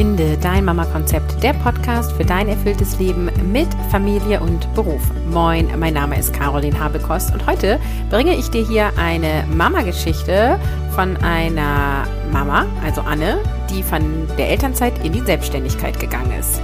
Finde dein Mama-Konzept, der Podcast für dein erfülltes Leben mit Familie und Beruf. Moin, mein Name ist Caroline Habekost und heute bringe ich dir hier eine Mama-Geschichte von einer Mama, also Anne, die von der Elternzeit in die Selbstständigkeit gegangen ist.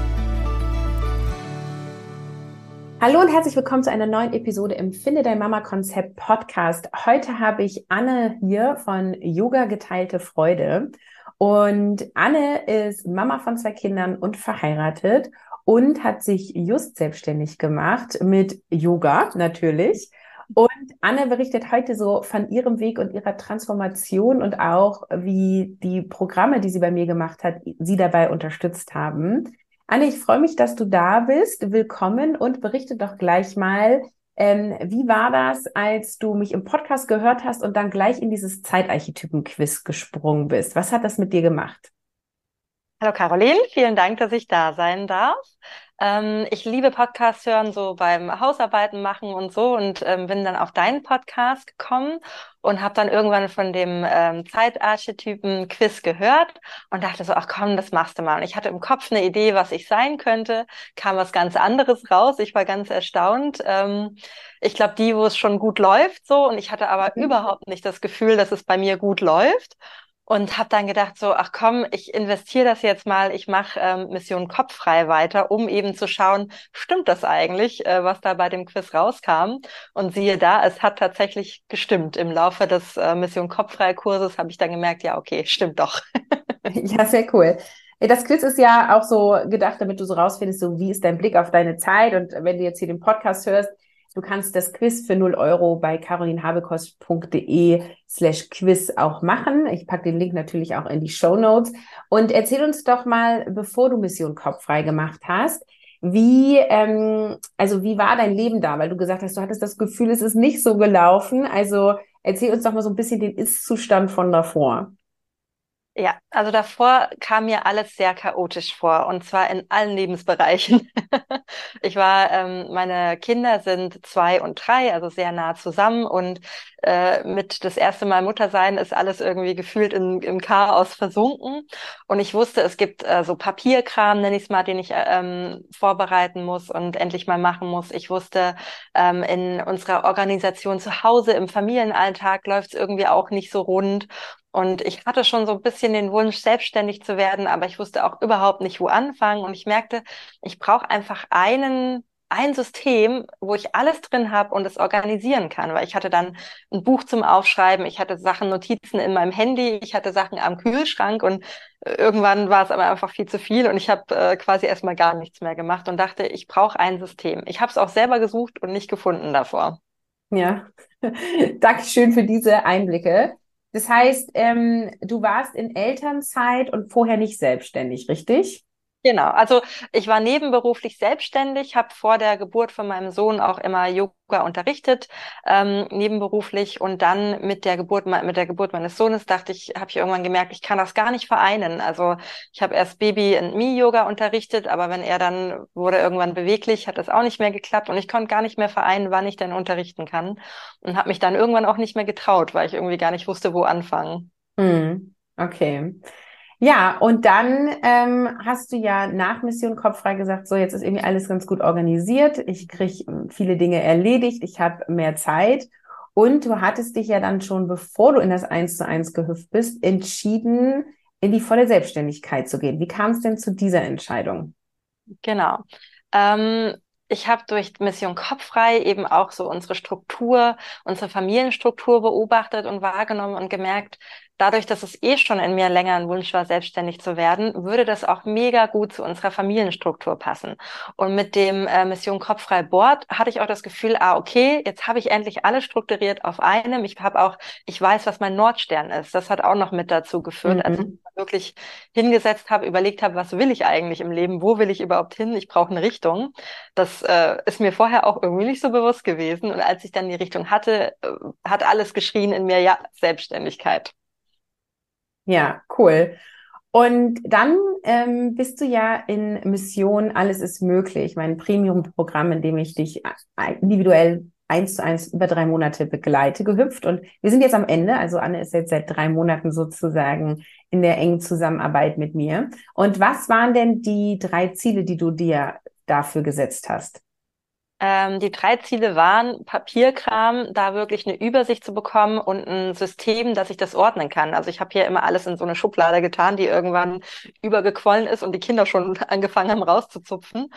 Hallo und herzlich willkommen zu einer neuen Episode im Finde dein Mama Konzept Podcast. Heute habe ich Anne hier von Yoga geteilte Freude und Anne ist Mama von zwei Kindern und verheiratet und hat sich just selbstständig gemacht mit Yoga natürlich. Und Anne berichtet heute so von ihrem Weg und ihrer Transformation und auch, wie die Programme, die sie bei mir gemacht hat, sie dabei unterstützt haben. Anne, ich freue mich, dass du da bist. Willkommen und berichte doch gleich mal, ähm, wie war das, als du mich im Podcast gehört hast und dann gleich in dieses Zeitarchetypen-Quiz gesprungen bist? Was hat das mit dir gemacht? Hallo Caroline, vielen Dank, dass ich da sein darf. Ähm, ich liebe Podcasts hören, so beim Hausarbeiten machen und so und ähm, bin dann auf deinen Podcast gekommen und habe dann irgendwann von dem ähm, Zeitarchetypen Quiz gehört und dachte so, ach komm, das machst du mal. Und ich hatte im Kopf eine Idee, was ich sein könnte, kam was ganz anderes raus. Ich war ganz erstaunt. Ähm, ich glaube, die, wo es schon gut läuft, so und ich hatte aber mhm. überhaupt nicht das Gefühl, dass es bei mir gut läuft und habe dann gedacht so, ach komm, ich investiere das jetzt mal, ich mache ähm, Mission Kopffrei weiter, um eben zu schauen, stimmt das eigentlich, äh, was da bei dem Quiz rauskam? Und siehe da, es hat tatsächlich gestimmt. Im Laufe des äh, Mission Kopffrei Kurses habe ich dann gemerkt, ja, okay, stimmt doch. ja, sehr cool. Das Quiz ist ja auch so gedacht, damit du so rausfindest, so wie ist dein Blick auf deine Zeit und wenn du jetzt hier den Podcast hörst, Du kannst das Quiz für 0 Euro bei carolinhabekost.de slash Quiz auch machen. Ich packe den Link natürlich auch in die Show Notes. Und erzähl uns doch mal, bevor du Mission Kopffrei gemacht hast, wie, ähm, also wie war dein Leben da? Weil du gesagt hast, du hattest das Gefühl, es ist nicht so gelaufen. Also erzähl uns doch mal so ein bisschen den Ist-Zustand von davor. Ja, also davor kam mir alles sehr chaotisch vor und zwar in allen Lebensbereichen. ich war, ähm, meine Kinder sind zwei und drei, also sehr nah zusammen und äh, mit das erste Mal Mutter sein ist alles irgendwie gefühlt in, im Chaos versunken und ich wusste, es gibt äh, so Papierkram, nenne ich es mal, den ich ähm, vorbereiten muss und endlich mal machen muss. Ich wusste, ähm, in unserer Organisation zu Hause im Familienalltag läuft es irgendwie auch nicht so rund und ich hatte schon so ein bisschen den Wunsch, selbstständig zu werden, aber ich wusste auch überhaupt nicht, wo anfangen. Und ich merkte, ich brauche einfach einen ein System, wo ich alles drin habe und es organisieren kann, weil ich hatte dann ein Buch zum Aufschreiben, ich hatte Sachen, Notizen in meinem Handy, ich hatte Sachen am Kühlschrank und irgendwann war es aber einfach viel zu viel und ich habe äh, quasi erstmal gar nichts mehr gemacht und dachte, ich brauche ein System. Ich habe es auch selber gesucht und nicht gefunden davor. Ja, Dankeschön für diese Einblicke. Das heißt, ähm, du warst in Elternzeit und vorher nicht selbstständig, richtig? Genau, also ich war nebenberuflich selbstständig, habe vor der Geburt von meinem Sohn auch immer Yoga unterrichtet, ähm, nebenberuflich und dann mit der Geburt mit der Geburt meines Sohnes dachte ich, habe ich irgendwann gemerkt, ich kann das gar nicht vereinen. Also ich habe erst Baby und Me Yoga unterrichtet, aber wenn er dann wurde irgendwann beweglich, hat das auch nicht mehr geklappt und ich konnte gar nicht mehr vereinen, wann ich denn unterrichten kann und habe mich dann irgendwann auch nicht mehr getraut, weil ich irgendwie gar nicht wusste, wo anfangen. Hm, okay. Ja, und dann ähm, hast du ja nach Mission Kopffrei gesagt, so jetzt ist irgendwie alles ganz gut organisiert, ich kriege viele Dinge erledigt, ich habe mehr Zeit. Und du hattest dich ja dann schon, bevor du in das Eins zu eins gehüpft bist, entschieden, in die volle Selbstständigkeit zu gehen. Wie kam es denn zu dieser Entscheidung? Genau. Ähm, ich habe durch Mission Kopffrei eben auch so unsere Struktur, unsere Familienstruktur beobachtet und wahrgenommen und gemerkt, dadurch, dass es eh schon in mir länger ein Wunsch war, selbstständig zu werden, würde das auch mega gut zu unserer Familienstruktur passen. Und mit dem äh, Mission Kopffrei Board hatte ich auch das Gefühl, ah, okay, jetzt habe ich endlich alles strukturiert auf einem. Ich habe auch, ich weiß, was mein Nordstern ist. Das hat auch noch mit dazu geführt, mhm. als ich wirklich hingesetzt habe, überlegt habe, was will ich eigentlich im Leben? Wo will ich überhaupt hin? Ich brauche eine Richtung. Das äh, ist mir vorher auch irgendwie nicht so bewusst gewesen. Und als ich dann die Richtung hatte, äh, hat alles geschrien in mir, ja, Selbstständigkeit. Ja, cool. Und dann ähm, bist du ja in Mission Alles ist möglich, mein Premium-Programm, in dem ich dich äh, individuell eins zu eins über drei Monate begleite, gehüpft. Und wir sind jetzt am Ende. Also Anne ist jetzt seit drei Monaten sozusagen in der engen Zusammenarbeit mit mir. Und was waren denn die drei Ziele, die du dir dafür gesetzt hast? Ähm, die drei Ziele waren Papierkram, da wirklich eine Übersicht zu bekommen und ein System, dass ich das ordnen kann. Also ich habe hier immer alles in so eine Schublade getan, die irgendwann übergequollen ist und die Kinder schon angefangen haben rauszuzupfen.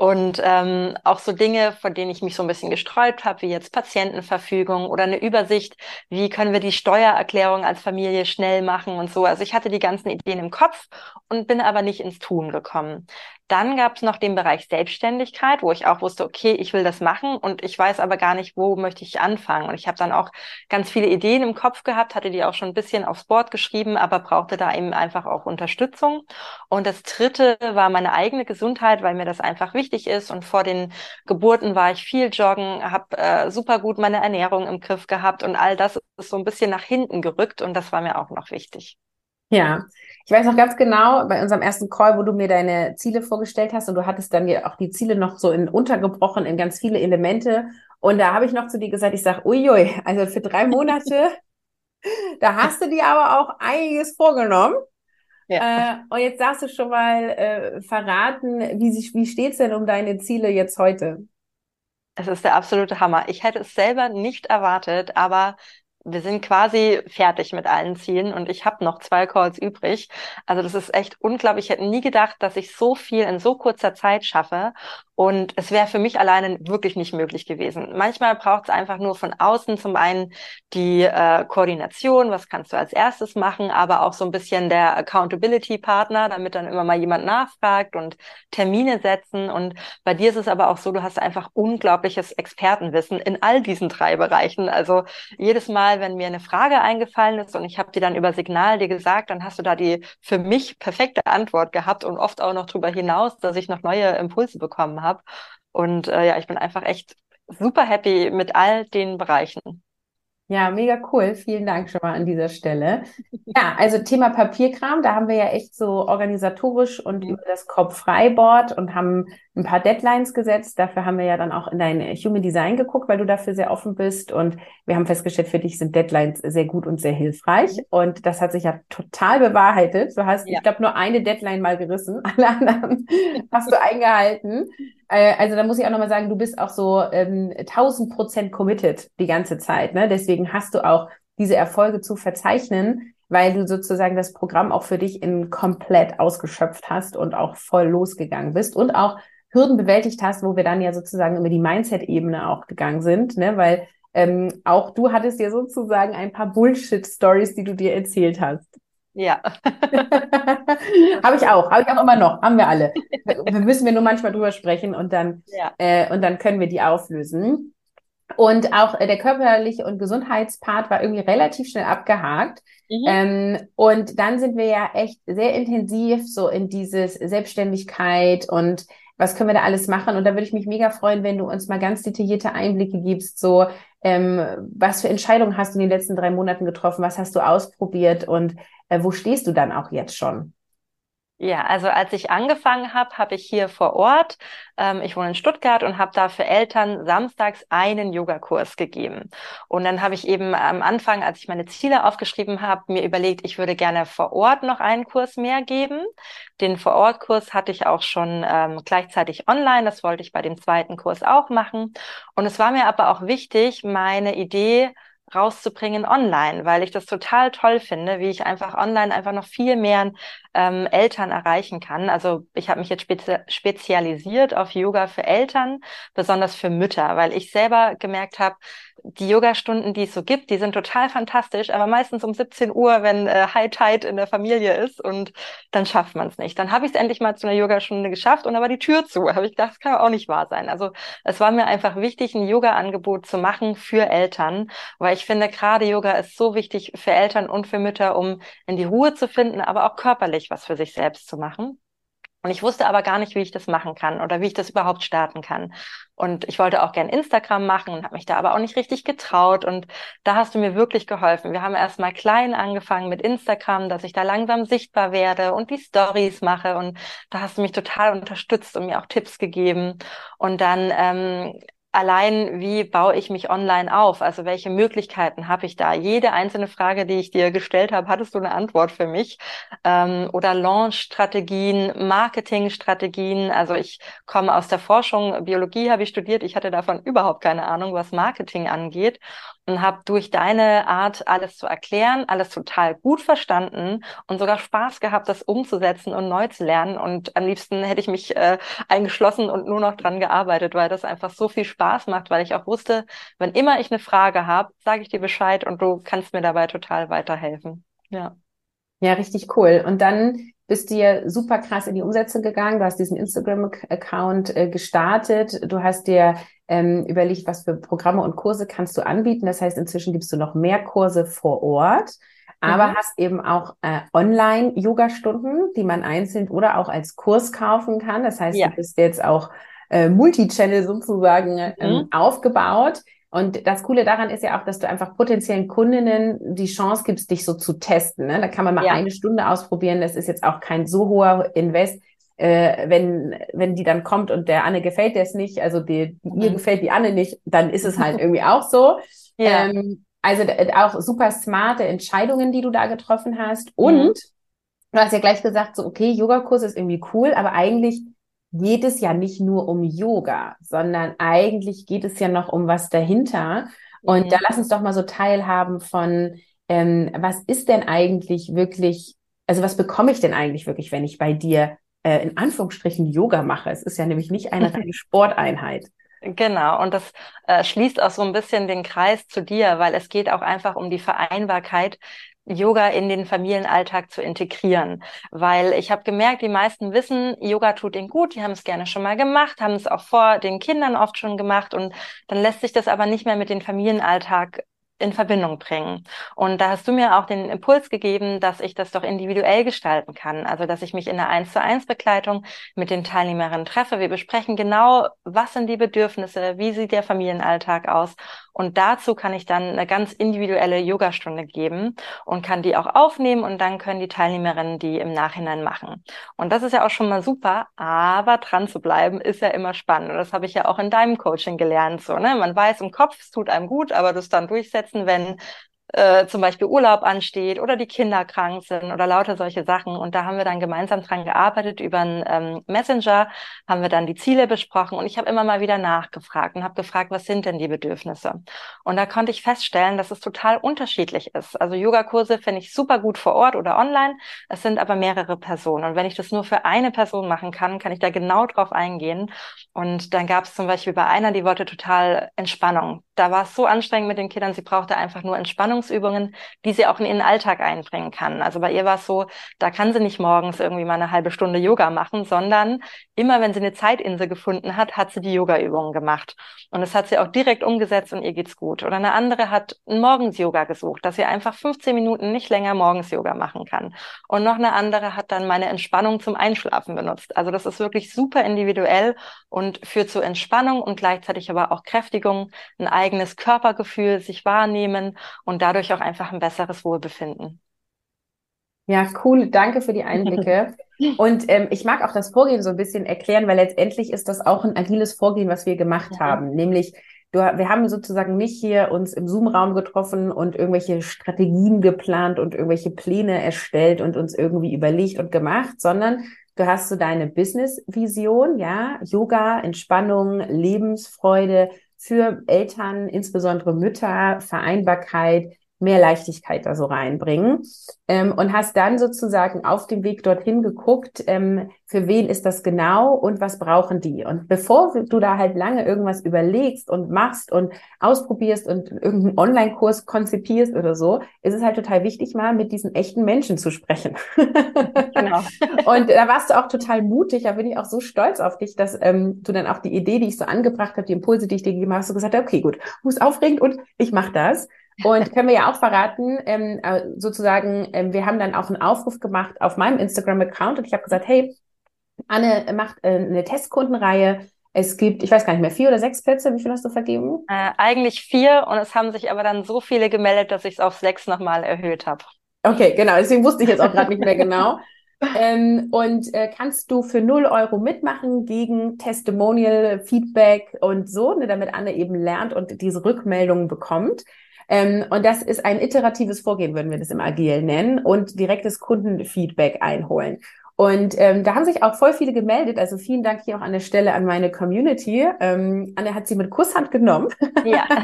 Und ähm, auch so Dinge, von denen ich mich so ein bisschen gesträubt habe, wie jetzt Patientenverfügung oder eine Übersicht, wie können wir die Steuererklärung als Familie schnell machen und so. Also ich hatte die ganzen Ideen im Kopf und bin aber nicht ins Tun gekommen. Dann gab es noch den Bereich Selbstständigkeit, wo ich auch wusste, okay, ich will das machen und ich weiß aber gar nicht, wo möchte ich anfangen. Und ich habe dann auch ganz viele Ideen im Kopf gehabt, hatte die auch schon ein bisschen aufs Board geschrieben, aber brauchte da eben einfach auch Unterstützung. Und das Dritte war meine eigene Gesundheit, weil mir das einfach wichtig ist. Und vor den Geburten war ich viel joggen, habe äh, super gut meine Ernährung im Griff gehabt und all das ist so ein bisschen nach hinten gerückt und das war mir auch noch wichtig. Ja, ich weiß noch ganz genau, bei unserem ersten Call, wo du mir deine Ziele vorgestellt hast und du hattest dann ja auch die Ziele noch so in untergebrochen in ganz viele Elemente. Und da habe ich noch zu dir gesagt, ich sage, uiui, also für drei Monate, da hast du dir aber auch einiges vorgenommen. Ja. Äh, und jetzt darfst du schon mal äh, verraten, wie, sich, wie steht's denn um deine Ziele jetzt heute? Es ist der absolute Hammer. Ich hätte es selber nicht erwartet, aber wir sind quasi fertig mit allen Zielen und ich habe noch zwei Calls übrig. Also das ist echt unglaublich. Ich hätte nie gedacht, dass ich so viel in so kurzer Zeit schaffe. Und es wäre für mich alleine wirklich nicht möglich gewesen. Manchmal braucht es einfach nur von außen zum einen die äh, Koordination, was kannst du als erstes machen, aber auch so ein bisschen der Accountability-Partner, damit dann immer mal jemand nachfragt und Termine setzen. Und bei dir ist es aber auch so, du hast einfach unglaubliches Expertenwissen in all diesen drei Bereichen. Also jedes Mal, wenn mir eine Frage eingefallen ist und ich habe dir dann über Signal dir gesagt, dann hast du da die für mich perfekte Antwort gehabt und oft auch noch darüber hinaus, dass ich noch neue Impulse bekommen habe habe. Und äh, ja, ich bin einfach echt super happy mit all den Bereichen. Ja, mega cool. Vielen Dank schon mal an dieser Stelle. Ja, also Thema Papierkram, da haben wir ja echt so organisatorisch und über das Kopf-Freiboard und haben ein paar Deadlines gesetzt. Dafür haben wir ja dann auch in dein Human Design geguckt, weil du dafür sehr offen bist. Und wir haben festgestellt, für dich sind Deadlines sehr gut und sehr hilfreich. Mhm. Und das hat sich ja total bewahrheitet. Du hast, ja. ich glaube, nur eine Deadline mal gerissen. Alle anderen hast du eingehalten. Äh, also da muss ich auch nochmal sagen, du bist auch so ähm, 1000 Prozent committed die ganze Zeit. Ne? Deswegen hast du auch diese Erfolge zu verzeichnen, weil du sozusagen das Programm auch für dich in komplett ausgeschöpft hast und auch voll losgegangen bist und auch Hürden bewältigt hast, wo wir dann ja sozusagen über die Mindset-Ebene auch gegangen sind, ne? weil ähm, auch du hattest ja sozusagen ein paar Bullshit-Stories, die du dir erzählt hast. Ja. habe ich auch, habe ich auch immer noch, haben wir alle. Wir müssen wir nur manchmal drüber sprechen und dann ja. äh, und dann können wir die auflösen. Und auch äh, der körperliche und Gesundheitspart war irgendwie relativ schnell abgehakt. Mhm. Ähm, und dann sind wir ja echt sehr intensiv so in dieses Selbstständigkeit und was können wir da alles machen? Und da würde ich mich mega freuen, wenn du uns mal ganz detaillierte Einblicke gibst, so ähm, was für Entscheidungen hast du in den letzten drei Monaten getroffen, was hast du ausprobiert und äh, wo stehst du dann auch jetzt schon? Ja, also als ich angefangen habe, habe ich hier vor Ort, ähm, ich wohne in Stuttgart und habe da für Eltern samstags einen Yogakurs gegeben. Und dann habe ich eben am Anfang, als ich meine Ziele aufgeschrieben habe, mir überlegt, ich würde gerne vor Ort noch einen Kurs mehr geben. Den Vor-Ort-Kurs hatte ich auch schon ähm, gleichzeitig online. Das wollte ich bei dem zweiten Kurs auch machen. Und es war mir aber auch wichtig, meine Idee rauszubringen online, weil ich das total toll finde, wie ich einfach online einfach noch viel mehr ähm, Eltern erreichen kann. Also ich habe mich jetzt spezi spezialisiert auf Yoga für Eltern, besonders für Mütter, weil ich selber gemerkt habe, die Yogastunden, die es so gibt, die sind total fantastisch, aber meistens um 17 Uhr, wenn äh, High Tide in der Familie ist und dann schafft man es nicht. Dann habe ich es endlich mal zu einer Yogastunde geschafft und war die Tür zu. Habe ich gedacht, das kann auch nicht wahr sein. Also es war mir einfach wichtig, ein Yoga-Angebot zu machen für Eltern, weil ich finde, gerade Yoga ist so wichtig für Eltern und für Mütter, um in die Ruhe zu finden, aber auch körperlich was für sich selbst zu machen. Und ich wusste aber gar nicht, wie ich das machen kann oder wie ich das überhaupt starten kann. Und ich wollte auch gern Instagram machen und habe mich da aber auch nicht richtig getraut. Und da hast du mir wirklich geholfen. Wir haben erstmal klein angefangen mit Instagram, dass ich da langsam sichtbar werde und die Stories mache. Und da hast du mich total unterstützt und mir auch Tipps gegeben. Und dann ähm, allein, wie baue ich mich online auf? Also welche Möglichkeiten habe ich da? Jede einzelne Frage, die ich dir gestellt habe, hattest du eine Antwort für mich? Ähm, oder Launch-Strategien, Marketing-Strategien. Also ich komme aus der Forschung, Biologie habe ich studiert. Ich hatte davon überhaupt keine Ahnung, was Marketing angeht und habe durch deine Art, alles zu erklären, alles total gut verstanden und sogar Spaß gehabt, das umzusetzen und neu zu lernen. Und am liebsten hätte ich mich äh, eingeschlossen und nur noch dran gearbeitet, weil das einfach so viel Spaß macht, weil ich auch wusste, wenn immer ich eine Frage habe, sage ich dir Bescheid und du kannst mir dabei total weiterhelfen. Ja. Ja, richtig cool. Und dann bist ja super krass in die Umsätze gegangen. Du hast diesen Instagram-Account äh, gestartet. Du hast dir ähm, überlegt, was für Programme und Kurse kannst du anbieten. Das heißt, inzwischen gibst du noch mehr Kurse vor Ort, aber mhm. hast eben auch äh, Online-Yoga-Stunden, die man einzeln oder auch als Kurs kaufen kann. Das heißt, ja. du bist jetzt auch äh, Multi-Channel sozusagen ähm, mhm. aufgebaut. Und das Coole daran ist ja auch, dass du einfach potenziellen Kundinnen die Chance gibst, dich so zu testen. Ne? Da kann man mal ja. eine Stunde ausprobieren. Das ist jetzt auch kein so hoher Invest äh, wenn, wenn die dann kommt und der Anne gefällt der es nicht, also die, mhm. ihr gefällt die Anne nicht, dann ist es halt irgendwie auch so. Ja. Ähm, also auch super smarte Entscheidungen, die du da getroffen hast. Mhm. Und mhm. du hast ja gleich gesagt, so, okay, Yogakurs ist irgendwie cool, aber eigentlich geht es ja nicht nur um Yoga, sondern eigentlich geht es ja noch um was dahinter. Und mhm. da lass uns doch mal so teilhaben von, ähm, was ist denn eigentlich wirklich, also was bekomme ich denn eigentlich wirklich, wenn ich bei dir äh, in Anführungsstrichen Yoga mache. Es ist ja nämlich nicht eine reine Sporteinheit. Genau, und das äh, schließt auch so ein bisschen den Kreis zu dir, weil es geht auch einfach um die Vereinbarkeit, Yoga in den Familienalltag zu integrieren. Weil ich habe gemerkt, die meisten wissen, Yoga tut ihnen gut, die haben es gerne schon mal gemacht, haben es auch vor den Kindern oft schon gemacht und dann lässt sich das aber nicht mehr mit dem Familienalltag in Verbindung bringen. Und da hast du mir auch den Impuls gegeben, dass ich das doch individuell gestalten kann. Also, dass ich mich in einer 1 zu 1 Begleitung mit den Teilnehmerinnen treffe. Wir besprechen genau, was sind die Bedürfnisse, wie sieht der Familienalltag aus und dazu kann ich dann eine ganz individuelle Yogastunde geben und kann die auch aufnehmen und dann können die Teilnehmerinnen die im Nachhinein machen. Und das ist ja auch schon mal super, aber dran zu bleiben ist ja immer spannend. Und das habe ich ja auch in deinem Coaching gelernt. So, ne? Man weiß im Kopf, es tut einem gut, aber das dann durchsetzen, wenn äh, zum Beispiel Urlaub ansteht oder die Kinder krank sind oder lauter solche Sachen. Und da haben wir dann gemeinsam dran gearbeitet über einen ähm, Messenger, haben wir dann die Ziele besprochen und ich habe immer mal wieder nachgefragt und habe gefragt, was sind denn die Bedürfnisse? Und da konnte ich feststellen, dass es total unterschiedlich ist. Also Yogakurse finde ich super gut vor Ort oder online. Es sind aber mehrere Personen. Und wenn ich das nur für eine Person machen kann, kann ich da genau drauf eingehen. Und dann gab es zum Beispiel bei einer, die wollte total Entspannung. Da war es so anstrengend mit den Kindern, sie brauchte einfach nur Entspannung Entspannungsübungen, die sie auch in ihren Alltag einbringen kann. Also bei ihr war es so, da kann sie nicht morgens irgendwie mal eine halbe Stunde Yoga machen, sondern immer wenn sie eine Zeitinsel gefunden hat, hat sie die Yoga-Übungen gemacht. Und das hat sie auch direkt umgesetzt und ihr geht's gut. Oder eine andere hat ein Morgens-Yoga gesucht, dass sie einfach 15 Minuten nicht länger Morgens-Yoga machen kann. Und noch eine andere hat dann meine Entspannung zum Einschlafen benutzt. Also das ist wirklich super individuell und führt zu Entspannung und gleichzeitig aber auch Kräftigung, ein eigenes Körpergefühl, sich wahrnehmen und dadurch auch einfach ein besseres Wohlbefinden. Ja, cool. Danke für die Einblicke. Und ähm, ich mag auch das Vorgehen so ein bisschen erklären, weil letztendlich ist das auch ein agiles Vorgehen, was wir gemacht ja. haben. Nämlich, du, wir haben sozusagen nicht hier uns im Zoom-Raum getroffen und irgendwelche Strategien geplant und irgendwelche Pläne erstellt und uns irgendwie überlegt und gemacht, sondern du hast so deine Business-Vision, ja, Yoga, Entspannung, Lebensfreude für Eltern, insbesondere Mütter, Vereinbarkeit, mehr Leichtigkeit da so reinbringen. Ähm, und hast dann sozusagen auf dem Weg dorthin geguckt, ähm, für wen ist das genau und was brauchen die. Und bevor du da halt lange irgendwas überlegst und machst und ausprobierst und irgendeinen Online-Kurs konzipierst oder so, ist es halt total wichtig, mal mit diesen echten Menschen zu sprechen. genau. und da warst du auch total mutig, da bin ich auch so stolz auf dich, dass ähm, du dann auch die Idee, die ich so angebracht habe, die Impulse, die ich dir gegeben habe, hast du gesagt, okay, gut, muss aufregend und ich mache das. Und können wir ja auch verraten, ähm, äh, sozusagen, ähm, wir haben dann auch einen Aufruf gemacht auf meinem Instagram-Account und ich habe gesagt, hey, Anne macht äh, eine Testkundenreihe. Es gibt, ich weiß gar nicht mehr, vier oder sechs Plätze. Wie viel hast du vergeben? Äh, eigentlich vier und es haben sich aber dann so viele gemeldet, dass ich es auf sechs nochmal erhöht habe. Okay, genau. Deswegen wusste ich jetzt auch gerade nicht mehr genau. ähm, und äh, kannst du für 0 Euro mitmachen gegen Testimonial, Feedback und so, ne, damit Anne eben lernt und diese Rückmeldungen bekommt. Ähm, und das ist ein iteratives Vorgehen, würden wir das im Agil nennen, und direktes Kundenfeedback einholen. Und ähm, da haben sich auch voll viele gemeldet. Also vielen Dank hier auch an der Stelle an meine Community. Ähm, Anne hat sie mit Kusshand genommen. Ja.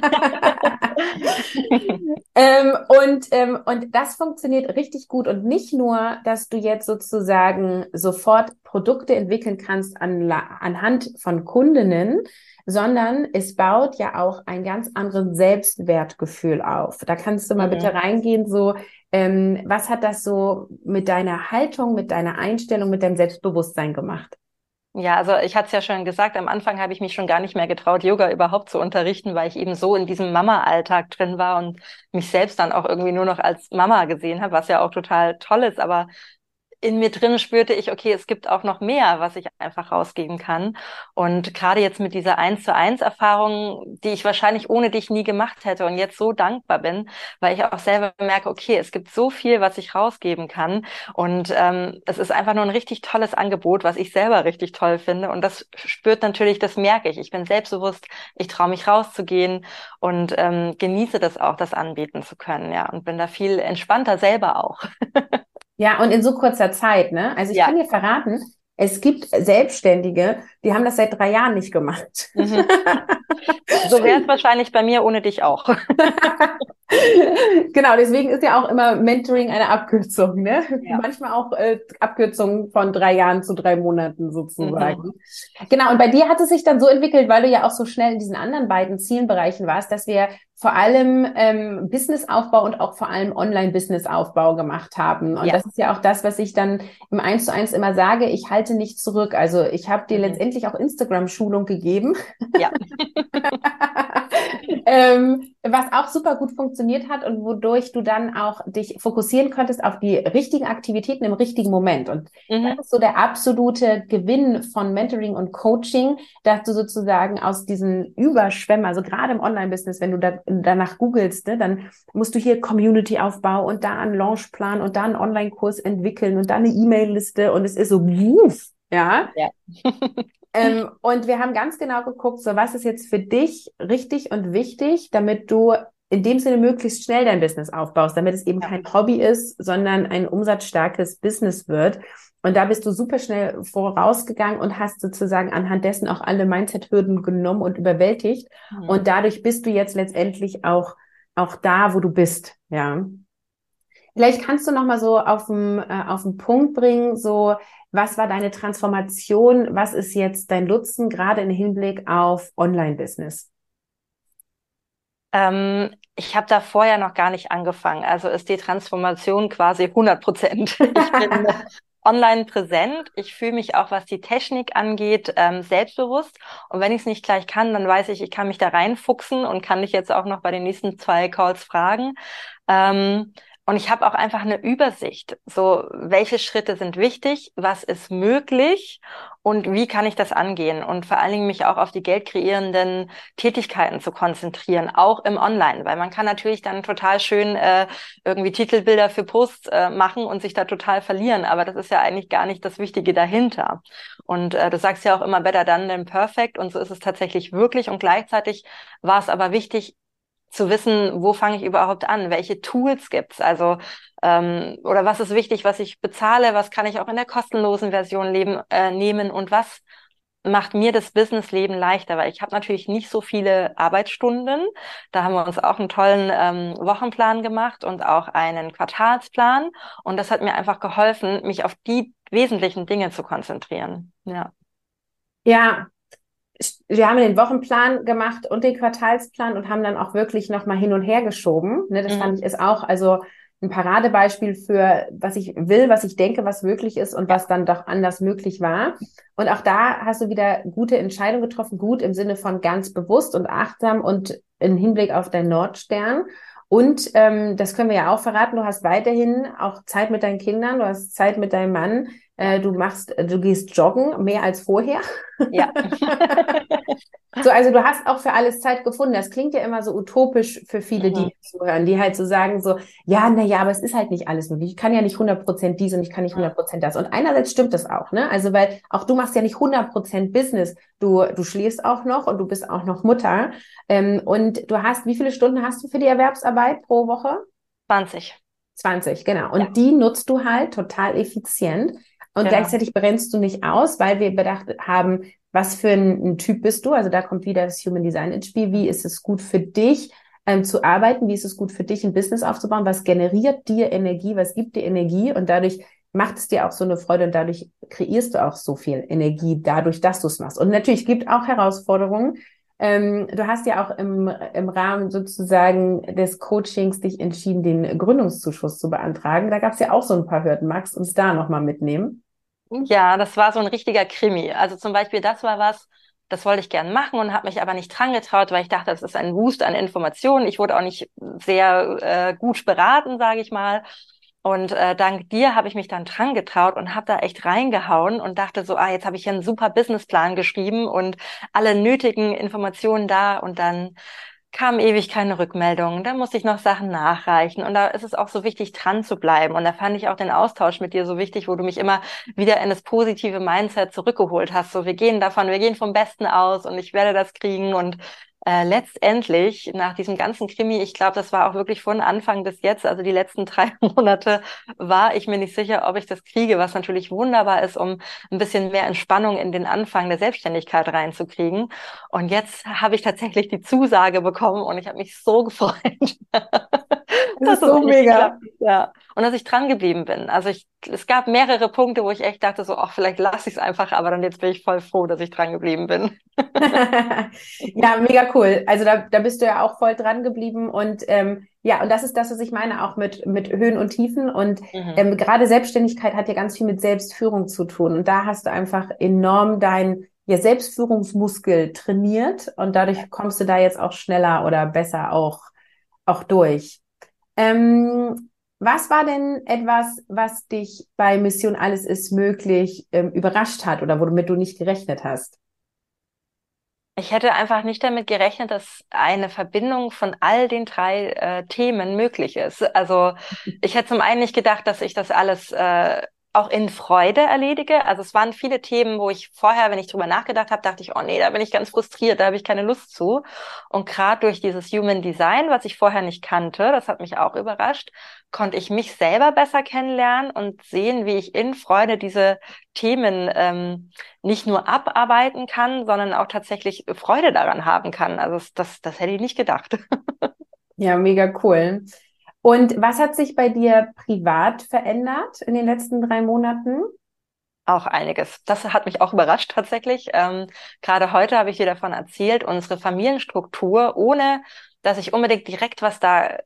ähm, und, ähm, und das funktioniert richtig gut. Und nicht nur, dass du jetzt sozusagen sofort Produkte entwickeln kannst an, anhand von Kundinnen, sondern es baut ja auch ein ganz anderes Selbstwertgefühl auf. Da kannst du mal mhm. bitte reingehen, so, ähm, was hat das so mit deiner Haltung, mit deiner Einstellung, mit deinem Selbstbewusstsein gemacht? Ja, also ich hatte es ja schon gesagt, am Anfang habe ich mich schon gar nicht mehr getraut, Yoga überhaupt zu unterrichten, weil ich eben so in diesem Mama-Alltag drin war und mich selbst dann auch irgendwie nur noch als Mama gesehen habe, was ja auch total toll ist. Aber in mir drin spürte ich, okay, es gibt auch noch mehr, was ich einfach rausgeben kann. Und gerade jetzt mit dieser eins zu eins Erfahrung, die ich wahrscheinlich ohne dich nie gemacht hätte und jetzt so dankbar bin, weil ich auch selber merke, okay, es gibt so viel, was ich rausgeben kann. Und ähm, es ist einfach nur ein richtig tolles Angebot, was ich selber richtig toll finde. Und das spürt natürlich, das merke ich. Ich bin selbstbewusst, ich traue mich rauszugehen und ähm, genieße das auch, das anbieten zu können. Ja, und bin da viel entspannter selber auch. Ja, und in so kurzer Zeit, ne? Also ich ja. kann dir verraten, es gibt Selbstständige, die haben das seit drei Jahren nicht gemacht. Mhm. So wäre es wahrscheinlich bei mir ohne dich auch. genau, deswegen ist ja auch immer Mentoring eine Abkürzung, ne? Ja. Manchmal auch äh, Abkürzung von drei Jahren zu drei Monaten sozusagen. Mhm. Genau, und bei dir hat es sich dann so entwickelt, weil du ja auch so schnell in diesen anderen beiden Zielenbereichen warst, dass wir vor allem ähm, Businessaufbau und auch vor allem Online-Businessaufbau gemacht haben. Und ja. das ist ja auch das, was ich dann im Eins zu eins immer sage, ich halte nicht zurück. Also ich habe dir mhm. letztendlich auch Instagram-Schulung gegeben. Ja. ähm, was auch super gut funktioniert hat und wodurch du dann auch dich fokussieren konntest auf die richtigen Aktivitäten im richtigen Moment. Und mhm. das ist so der absolute Gewinn von Mentoring und Coaching, dass du sozusagen aus diesen Überschwemmen, also gerade im Online-Business, wenn du da, danach googelst, ne, dann musst du hier Community-Aufbau und da einen Launchplan und da einen Online-Kurs entwickeln und da eine E-Mail-Liste und es ist so, wuff, ja. ja. Ähm, und wir haben ganz genau geguckt, so was ist jetzt für dich richtig und wichtig, damit du in dem Sinne möglichst schnell dein Business aufbaust, damit es eben ja. kein Hobby ist, sondern ein umsatzstarkes Business wird. Und da bist du super schnell vorausgegangen und hast sozusagen anhand dessen auch alle Mindset-Hürden genommen und überwältigt. Mhm. Und dadurch bist du jetzt letztendlich auch, auch da, wo du bist, ja. Vielleicht kannst du noch mal so auf den, äh, auf den Punkt bringen, so was war deine Transformation? Was ist jetzt dein Nutzen, gerade im Hinblick auf Online-Business? Ähm, ich habe da vorher noch gar nicht angefangen. Also ist die Transformation quasi 100 Prozent. Ich bin online präsent. Ich fühle mich auch, was die Technik angeht, ähm, selbstbewusst. Und wenn ich es nicht gleich kann, dann weiß ich, ich kann mich da reinfuchsen und kann dich jetzt auch noch bei den nächsten zwei Calls fragen. Ähm, und ich habe auch einfach eine Übersicht, so welche Schritte sind wichtig, was ist möglich und wie kann ich das angehen und vor allen Dingen mich auch auf die geldkreierenden Tätigkeiten zu konzentrieren, auch im Online, weil man kann natürlich dann total schön äh, irgendwie Titelbilder für Posts äh, machen und sich da total verlieren, aber das ist ja eigentlich gar nicht das Wichtige dahinter. Und äh, du sagst ja auch immer better done than perfect. Und so ist es tatsächlich wirklich. Und gleichzeitig war es aber wichtig, zu wissen, wo fange ich überhaupt an, welche Tools gibt's, also ähm, oder was ist wichtig, was ich bezahle, was kann ich auch in der kostenlosen Version leben, äh, nehmen und was macht mir das Businessleben leichter, weil ich habe natürlich nicht so viele Arbeitsstunden. Da haben wir uns auch einen tollen ähm, Wochenplan gemacht und auch einen Quartalsplan. Und das hat mir einfach geholfen, mich auf die wesentlichen Dinge zu konzentrieren. Ja. Ja, wir haben den Wochenplan gemacht und den Quartalsplan und haben dann auch wirklich nochmal hin und her geschoben. Ne, das mhm. fand ich ist auch also ein Paradebeispiel für, was ich will, was ich denke, was möglich ist und was dann doch anders möglich war. Und auch da hast du wieder gute Entscheidungen getroffen, gut im Sinne von ganz bewusst und achtsam und im Hinblick auf deinen Nordstern. Und ähm, das können wir ja auch verraten, du hast weiterhin auch Zeit mit deinen Kindern, du hast Zeit mit deinem Mann, du machst, du gehst joggen mehr als vorher. Ja. so, also du hast auch für alles Zeit gefunden. Das klingt ja immer so utopisch für viele, die mhm. zuhören, die halt so sagen so, ja, na ja, aber es ist halt nicht alles möglich. Ich kann ja nicht 100 Prozent dies und ich kann nicht 100 Prozent das. Und einerseits stimmt das auch, ne? Also, weil auch du machst ja nicht 100 Prozent Business. Du, du schläfst auch noch und du bist auch noch Mutter. Ähm, und du hast, wie viele Stunden hast du für die Erwerbsarbeit pro Woche? 20. 20, genau. Und ja. die nutzt du halt total effizient. Und genau. gleichzeitig brennst du nicht aus, weil wir bedacht haben, was für ein, ein, Typ bist du? Also da kommt wieder das Human Design ins Spiel. Wie ist es gut für dich ähm, zu arbeiten? Wie ist es gut für dich, ein Business aufzubauen? Was generiert dir Energie? Was gibt dir Energie? Und dadurch macht es dir auch so eine Freude und dadurch kreierst du auch so viel Energie dadurch, dass du es machst. Und natürlich gibt auch Herausforderungen. Ähm, du hast ja auch im, im Rahmen sozusagen des Coachings dich entschieden, den Gründungszuschuss zu beantragen. Da gab es ja auch so ein paar Hürden. Magst du uns da nochmal mitnehmen? Ja, das war so ein richtiger Krimi. Also zum Beispiel, das war was, das wollte ich gern machen und habe mich aber nicht dran getraut, weil ich dachte, das ist ein Boost an Informationen. Ich wurde auch nicht sehr äh, gut beraten, sage ich mal. Und äh, dank dir habe ich mich dann dran getraut und habe da echt reingehauen und dachte so, ah, jetzt habe ich hier einen super Businessplan geschrieben und alle nötigen Informationen da und dann kam ewig keine Rückmeldung. Da musste ich noch Sachen nachreichen. Und da ist es auch so wichtig, dran zu bleiben. Und da fand ich auch den Austausch mit dir so wichtig, wo du mich immer wieder in das positive Mindset zurückgeholt hast. So, wir gehen davon, wir gehen vom Besten aus und ich werde das kriegen. Und äh, letztendlich nach diesem ganzen Krimi, ich glaube, das war auch wirklich von Anfang bis jetzt, also die letzten drei Monate, war ich mir nicht sicher, ob ich das kriege, was natürlich wunderbar ist, um ein bisschen mehr Entspannung in den Anfang der Selbstständigkeit reinzukriegen. Und jetzt habe ich tatsächlich die Zusage bekommen und ich habe mich so gefreut. Das, ist so mega. Ja. Und dass ich dran geblieben bin. Also ich, es gab mehrere Punkte, wo ich echt dachte, so, ach, vielleicht lasse ich es einfach, aber dann jetzt bin ich voll froh, dass ich dran geblieben bin. ja, mega cool. Also da, da bist du ja auch voll dran geblieben und ähm, ja, und das ist das, was ich meine, auch mit, mit Höhen und Tiefen. Und mhm. ähm, gerade Selbstständigkeit hat ja ganz viel mit Selbstführung zu tun. Und da hast du einfach enorm dein ja, Selbstführungsmuskel trainiert und dadurch kommst du da jetzt auch schneller oder besser auch, auch durch. Ähm, was war denn etwas, was dich bei Mission Alles ist möglich ähm, überrascht hat oder womit du nicht gerechnet hast? Ich hätte einfach nicht damit gerechnet, dass eine Verbindung von all den drei äh, Themen möglich ist. Also ich hätte zum einen nicht gedacht, dass ich das alles äh, auch in Freude erledige. Also es waren viele Themen, wo ich vorher, wenn ich drüber nachgedacht habe, dachte ich, oh nee, da bin ich ganz frustriert, da habe ich keine Lust zu. Und gerade durch dieses Human Design, was ich vorher nicht kannte, das hat mich auch überrascht, konnte ich mich selber besser kennenlernen und sehen, wie ich in Freude diese Themen ähm, nicht nur abarbeiten kann, sondern auch tatsächlich Freude daran haben kann. Also das, das hätte ich nicht gedacht. Ja, mega cool. Und was hat sich bei dir privat verändert in den letzten drei Monaten? Auch einiges. Das hat mich auch überrascht tatsächlich. Ähm, gerade heute habe ich dir davon erzählt, unsere Familienstruktur, ohne dass ich unbedingt direkt was da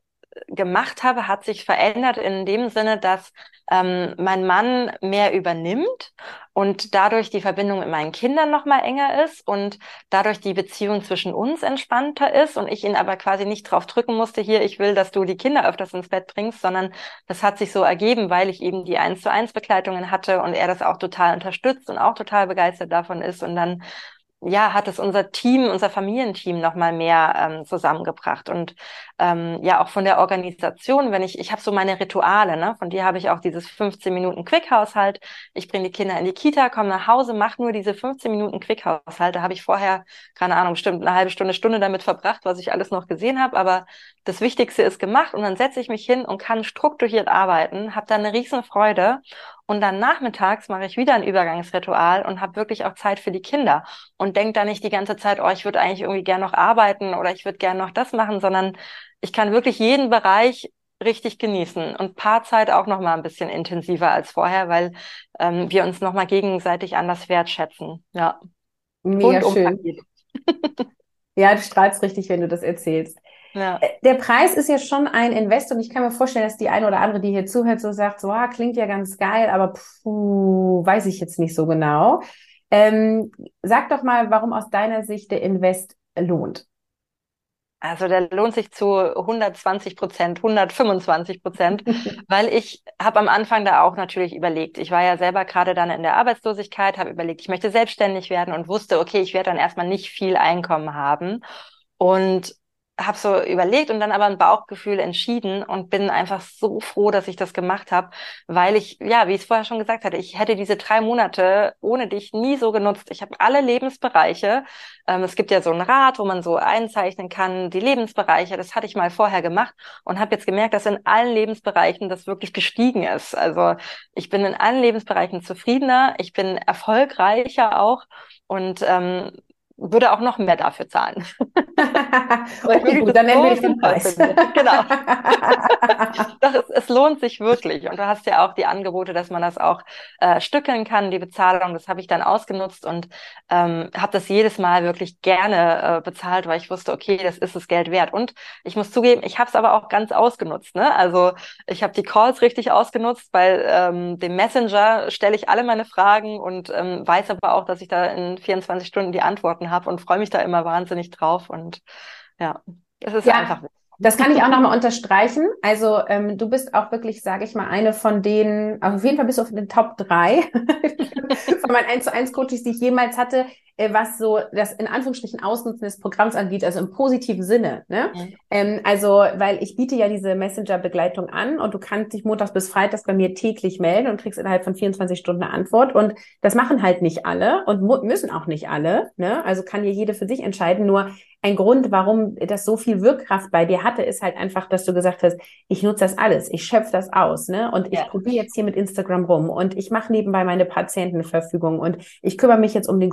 gemacht habe, hat sich verändert in dem Sinne, dass ähm, mein Mann mehr übernimmt und dadurch die Verbindung mit meinen Kindern noch mal enger ist und dadurch die Beziehung zwischen uns entspannter ist und ich ihn aber quasi nicht drauf drücken musste, hier, ich will, dass du die Kinder öfters ins Bett bringst, sondern das hat sich so ergeben, weil ich eben die eins zu eins Begleitungen hatte und er das auch total unterstützt und auch total begeistert davon ist und dann ja, hat es unser Team, unser Familienteam noch mal mehr ähm, zusammengebracht und ähm, ja auch von der Organisation, wenn ich ich habe so meine Rituale, ne, von dir habe ich auch dieses 15 Minuten Quick-Haushalt. Ich bringe die Kinder in die Kita, komme nach Hause, mache nur diese 15 Minuten Quick-Haushalt. Da habe ich vorher keine Ahnung, bestimmt eine halbe Stunde, Stunde damit verbracht, was ich alles noch gesehen habe, aber das Wichtigste ist gemacht und dann setze ich mich hin und kann strukturiert arbeiten, habe da eine riesen Freude und dann nachmittags mache ich wieder ein Übergangsritual und habe wirklich auch Zeit für die Kinder und denke da nicht die ganze Zeit, oh, ich würde eigentlich irgendwie gern noch arbeiten oder ich würde gern noch das machen, sondern ich kann wirklich jeden Bereich richtig genießen und Paarzeit auch noch mal ein bisschen intensiver als vorher, weil ähm, wir uns noch mal gegenseitig anders wertschätzen. Ja. Mega schön. ja, du strahlst richtig, wenn du das erzählst. Ja. Äh, der Preis ist ja schon ein Invest und ich kann mir vorstellen, dass die eine oder andere, die hier zuhört, so sagt, so, ah, klingt ja ganz geil, aber puh, weiß ich jetzt nicht so genau. Ähm, sag doch mal, warum aus deiner Sicht der Invest lohnt. Also der lohnt sich zu 120 Prozent, 125 Prozent, weil ich habe am Anfang da auch natürlich überlegt. Ich war ja selber gerade dann in der Arbeitslosigkeit, habe überlegt, ich möchte selbstständig werden und wusste, okay, ich werde dann erstmal nicht viel Einkommen haben. Und habe so überlegt und dann aber ein Bauchgefühl entschieden und bin einfach so froh, dass ich das gemacht habe, weil ich, ja, wie ich es vorher schon gesagt hatte, ich hätte diese drei Monate ohne dich nie so genutzt. Ich habe alle Lebensbereiche. Ähm, es gibt ja so ein Rad, wo man so einzeichnen kann, die Lebensbereiche. Das hatte ich mal vorher gemacht und habe jetzt gemerkt, dass in allen Lebensbereichen das wirklich gestiegen ist. Also ich bin in allen Lebensbereichen zufriedener, ich bin erfolgreicher auch und ähm, würde auch noch mehr dafür zahlen. okay, gut, dann nennen wir den Preis. genau. Doch, es, es, lohnt sich wirklich. Und du hast ja auch die Angebote, dass man das auch äh, stückeln kann, die Bezahlung. Das habe ich dann ausgenutzt und ähm, habe das jedes Mal wirklich gerne äh, bezahlt, weil ich wusste, okay, das ist das Geld wert. Und ich muss zugeben, ich habe es aber auch ganz ausgenutzt. Ne? Also ich habe die Calls richtig ausgenutzt, weil ähm, dem Messenger stelle ich alle meine Fragen und ähm, weiß aber auch, dass ich da in 24 Stunden die Antworten habe und freue mich da immer wahnsinnig drauf. Und ja, es ist ja. einfach das kann ich auch nochmal unterstreichen. Also ähm, du bist auch wirklich, sage ich mal, eine von denen, auf jeden Fall bist du auf den Top drei von meinen 1 zu 1 Coaches, die ich jemals hatte, was so das in Anführungsstrichen Ausnutzen des Programms angeht, also im positiven Sinne. Ne? Mhm. Ähm, also, weil ich biete ja diese Messenger-Begleitung an und du kannst dich montags bis freitags bei mir täglich melden und kriegst innerhalb von 24 Stunden eine Antwort. Und das machen halt nicht alle und müssen auch nicht alle. Ne? Also kann hier jede für sich entscheiden. Nur ein Grund, warum das so viel Wirkkraft bei dir hatte, ist halt einfach, dass du gesagt hast, ich nutze das alles, ich schöpfe das aus, ne? Und ich ja. probiere jetzt hier mit Instagram rum und ich mache nebenbei meine Patientenverfügung und ich kümmere mich jetzt um den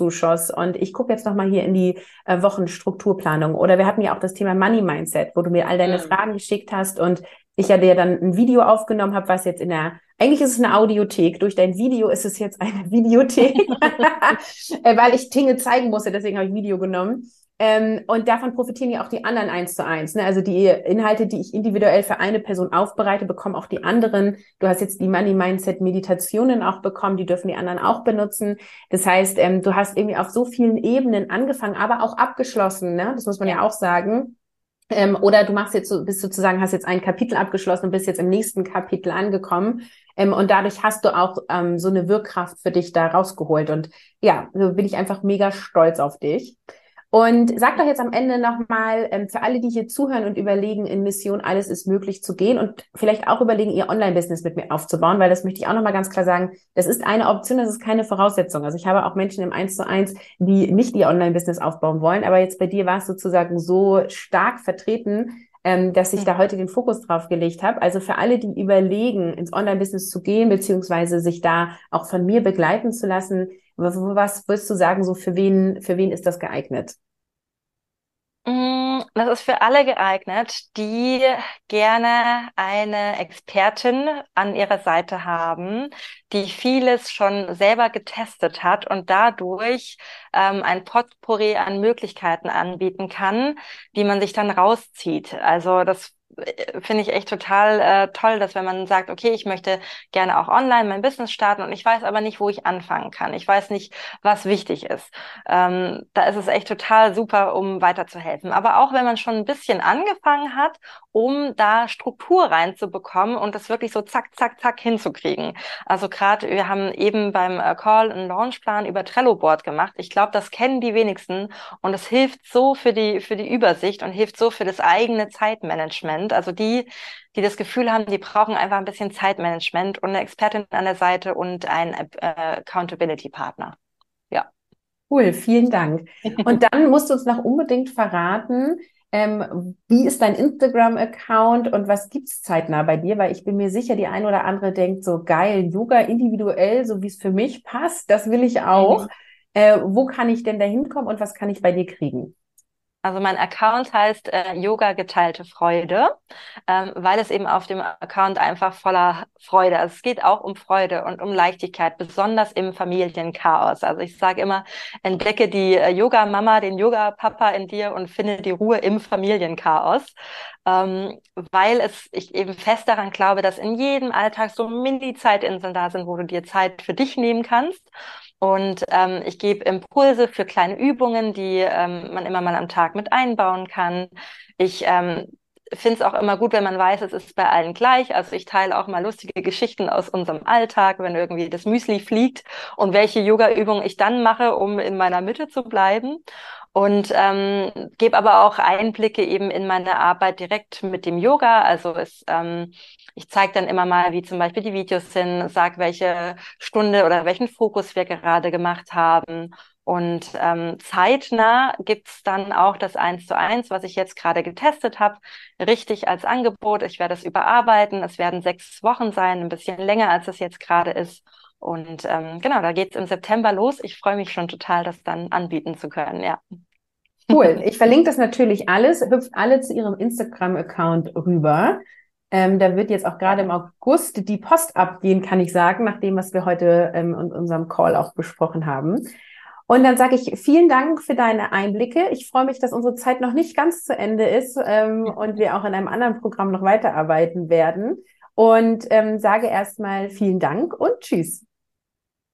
Gründungszuschuss und ich gucke jetzt nochmal hier in die äh, Wochenstrukturplanung. Oder wir hatten ja auch das Thema Money Mindset, wo du mir all deine mhm. Fragen geschickt hast und ich ja dir dann ein Video aufgenommen habe, was jetzt in der eigentlich ist es eine Audiothek. Durch dein Video ist es jetzt eine Videothek, äh, weil ich Dinge zeigen musste. Deswegen habe ich Video genommen. Ähm, und davon profitieren ja auch die anderen eins zu eins. Ne? Also die Inhalte, die ich individuell für eine Person aufbereite, bekommen auch die anderen. Du hast jetzt die Money Mindset Meditationen auch bekommen, die dürfen die anderen auch benutzen. Das heißt, ähm, du hast irgendwie auf so vielen Ebenen angefangen, aber auch abgeschlossen. Ne? Das muss man ja, ja auch sagen. Ähm, oder du machst jetzt so, bist sozusagen, hast jetzt ein Kapitel abgeschlossen und bist jetzt im nächsten Kapitel angekommen. Ähm, und dadurch hast du auch ähm, so eine Wirkkraft für dich da rausgeholt. Und ja, so bin ich einfach mega stolz auf dich. Und sag doch jetzt am Ende nochmal ähm, für alle, die hier zuhören und überlegen, in Mission alles ist möglich zu gehen und vielleicht auch überlegen, ihr Online-Business mit mir aufzubauen, weil das möchte ich auch nochmal ganz klar sagen, das ist eine Option, das ist keine Voraussetzung. Also ich habe auch Menschen im 1 zu 1, die nicht ihr Online-Business aufbauen wollen, aber jetzt bei dir war es sozusagen so stark vertreten, ähm, dass ich da heute den Fokus drauf gelegt habe. Also für alle, die überlegen, ins Online-Business zu gehen, beziehungsweise sich da auch von mir begleiten zu lassen, was würdest du sagen, so für wen, für wen ist das geeignet? Mm, das ist für alle geeignet, die gerne eine Expertin an ihrer Seite haben, die vieles schon selber getestet hat und dadurch ähm, ein Potpourri an Möglichkeiten anbieten kann, die man sich dann rauszieht. Also das finde ich echt total äh, toll, dass wenn man sagt, okay, ich möchte gerne auch online mein Business starten und ich weiß aber nicht, wo ich anfangen kann. Ich weiß nicht, was wichtig ist. Ähm, da ist es echt total super, um weiterzuhelfen. Aber auch wenn man schon ein bisschen angefangen hat, um da Struktur reinzubekommen und das wirklich so zack, zack, zack hinzukriegen. Also gerade, wir haben eben beim äh, Call einen Launchplan über Trello Board gemacht. Ich glaube, das kennen die wenigsten und es hilft so für die, für die Übersicht und hilft so für das eigene Zeitmanagement sind. Also die, die das Gefühl haben, die brauchen einfach ein bisschen Zeitmanagement und eine Expertin an der Seite und einen äh, Accountability-Partner. Ja. Cool, vielen Dank. Und dann musst du uns noch unbedingt verraten, ähm, wie ist dein Instagram-Account und was gibt's zeitnah bei dir? Weil ich bin mir sicher, die ein oder andere denkt so geil, Yoga individuell, so wie es für mich passt, das will ich auch. Mhm. Äh, wo kann ich denn da hinkommen und was kann ich bei dir kriegen? Also mein Account heißt äh, Yoga geteilte Freude, ähm, weil es eben auf dem Account einfach voller Freude. Also es geht auch um Freude und um Leichtigkeit, besonders im Familienchaos. Also ich sage immer, entdecke die äh, Yoga-Mama, den Yoga-Papa in dir und finde die Ruhe im Familienchaos, ähm, weil es ich eben fest daran glaube, dass in jedem Alltag so Mini-Zeitinseln da sind, wo du dir Zeit für dich nehmen kannst Und ähm, ich gebe Impulse für kleine Übungen, die ähm, man immer mal am Tag mit einbauen kann. Ich ähm, finde es auch immer gut, wenn man weiß, es ist bei allen gleich. Also ich teile auch mal lustige Geschichten aus unserem Alltag, wenn irgendwie das Müsli fliegt und welche Yoga-Übungen ich dann mache, um in meiner Mitte zu bleiben. Und ähm, gebe aber auch Einblicke eben in meine Arbeit direkt mit dem Yoga. Also es, ähm, ich zeige dann immer mal, wie zum Beispiel die Videos sind, sag welche Stunde oder welchen Fokus wir gerade gemacht haben und ähm, zeitnah gibt's dann auch das Eins zu eins, was ich jetzt gerade getestet habe, richtig als Angebot. Ich werde es überarbeiten. Es werden sechs Wochen sein, ein bisschen länger, als es jetzt gerade ist. Und ähm, genau, da geht's im September los. Ich freue mich schon total, das dann anbieten zu können, ja. Cool. Ich verlinke das natürlich alles, hüpft alle zu ihrem Instagram-Account rüber. Ähm, da wird jetzt auch gerade im August die Post abgehen, kann ich sagen, nach dem, was wir heute ähm, in unserem Call auch besprochen haben. Und dann sage ich vielen Dank für deine Einblicke. Ich freue mich, dass unsere Zeit noch nicht ganz zu Ende ist ähm, und wir auch in einem anderen Programm noch weiterarbeiten werden. Und ähm, sage erstmal vielen Dank und tschüss.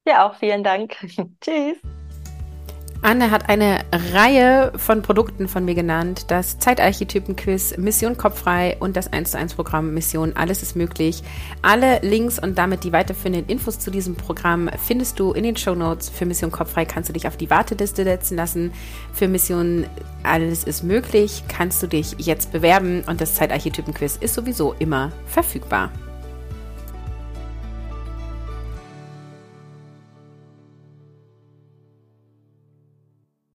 Ja, auch vielen Dank. tschüss. Anne hat eine Reihe von Produkten von mir genannt. Das Zeitarchetypen-Quiz, Mission Kopffrei und das 1 zu 1 Programm Mission Alles ist möglich. Alle Links und damit die weiterführenden Infos zu diesem Programm findest du in den Show Notes. Für Mission Kopffrei kannst du dich auf die Warteliste setzen lassen. Für Mission Alles ist möglich kannst du dich jetzt bewerben und das Zeitarchetypen-Quiz ist sowieso immer verfügbar.